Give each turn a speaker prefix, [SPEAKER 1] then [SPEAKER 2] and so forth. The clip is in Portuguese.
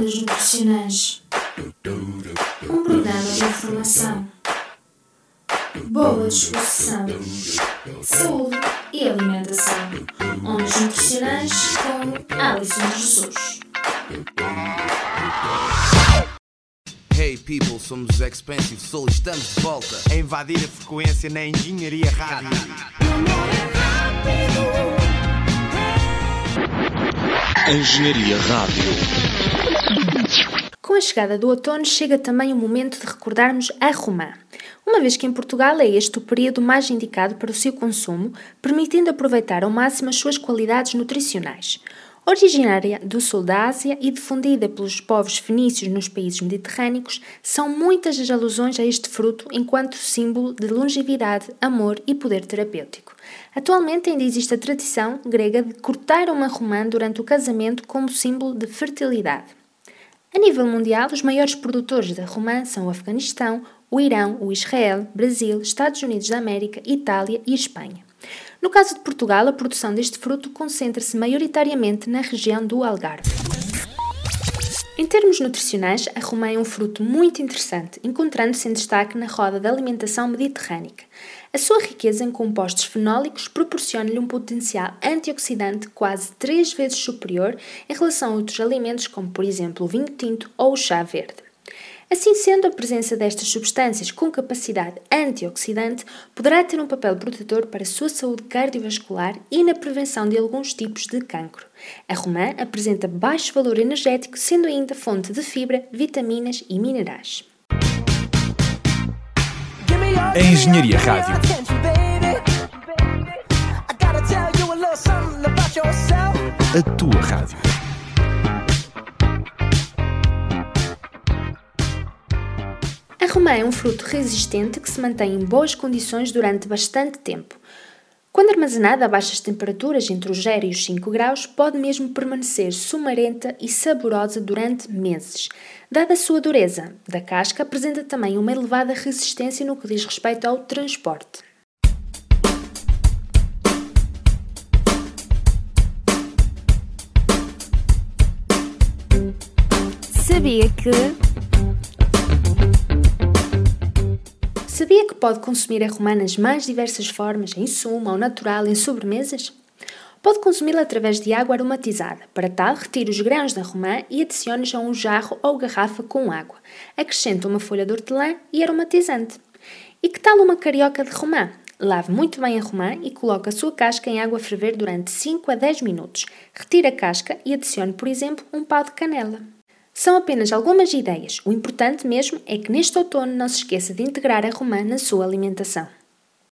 [SPEAKER 1] Ondas Nutricionais Um programa de informação, boa disposição, saúde e alimentação. Ondas Nutricionais com Alison Jesus.
[SPEAKER 2] Hey people, somos os Expensive Soul estamos de volta
[SPEAKER 3] a invadir a frequência na Engenharia Rádio.
[SPEAKER 4] Engenharia Rádio.
[SPEAKER 5] Com a chegada do outono chega também o momento de recordarmos a romã, uma vez que em Portugal é este o período mais indicado para o seu consumo, permitindo aproveitar ao máximo as suas qualidades nutricionais. Originária do sul da Ásia e difundida pelos povos fenícios nos países mediterrâneos, são muitas as alusões a este fruto enquanto símbolo de longevidade, amor e poder terapêutico. Atualmente ainda existe a tradição grega de cortar uma romã durante o casamento como símbolo de fertilidade. A nível mundial, os maiores produtores da romã são o Afeganistão, o Irão, o Israel, Brasil, Estados Unidos da América, Itália e Espanha. No caso de Portugal, a produção deste fruto concentra-se maioritariamente na região do Algarve. Em termos nutricionais, a romã é um fruto muito interessante, encontrando-se em destaque na roda da alimentação mediterrânica. A sua riqueza em compostos fenólicos proporciona-lhe um potencial antioxidante quase três vezes superior em relação a outros alimentos, como por exemplo o vinho tinto ou o chá verde. Assim sendo, a presença destas substâncias com capacidade antioxidante poderá ter um papel protetor para a sua saúde cardiovascular e na prevenção de alguns tipos de cancro. A romã apresenta baixo valor energético, sendo ainda fonte de fibra, vitaminas e minerais.
[SPEAKER 4] A Engenharia Rádio. A tua rádio.
[SPEAKER 5] Romã é um fruto resistente que se mantém em boas condições durante bastante tempo. Quando armazenada a baixas temperaturas, entre os 0 e os 5 graus, pode mesmo permanecer sumarenta e saborosa durante meses. Dada a sua dureza da casca, apresenta também uma elevada resistência no que diz respeito ao transporte. Sabia que pode consumir a romã nas mais diversas formas, em sumo, ao natural, em sobremesas? Pode consumi-la através de água aromatizada. Para tal, retire os grãos da romã e adicione-os a um jarro ou garrafa com água. Acrescente uma folha de hortelã e aromatizante. E que tal uma carioca de romã? Lave muito bem a romã e coloque a sua casca em água a ferver durante 5 a 10 minutos. Retire a casca e adicione, por exemplo, um pau de canela. São apenas algumas ideias. O importante mesmo é que neste outono não se esqueça de integrar a romã na sua alimentação.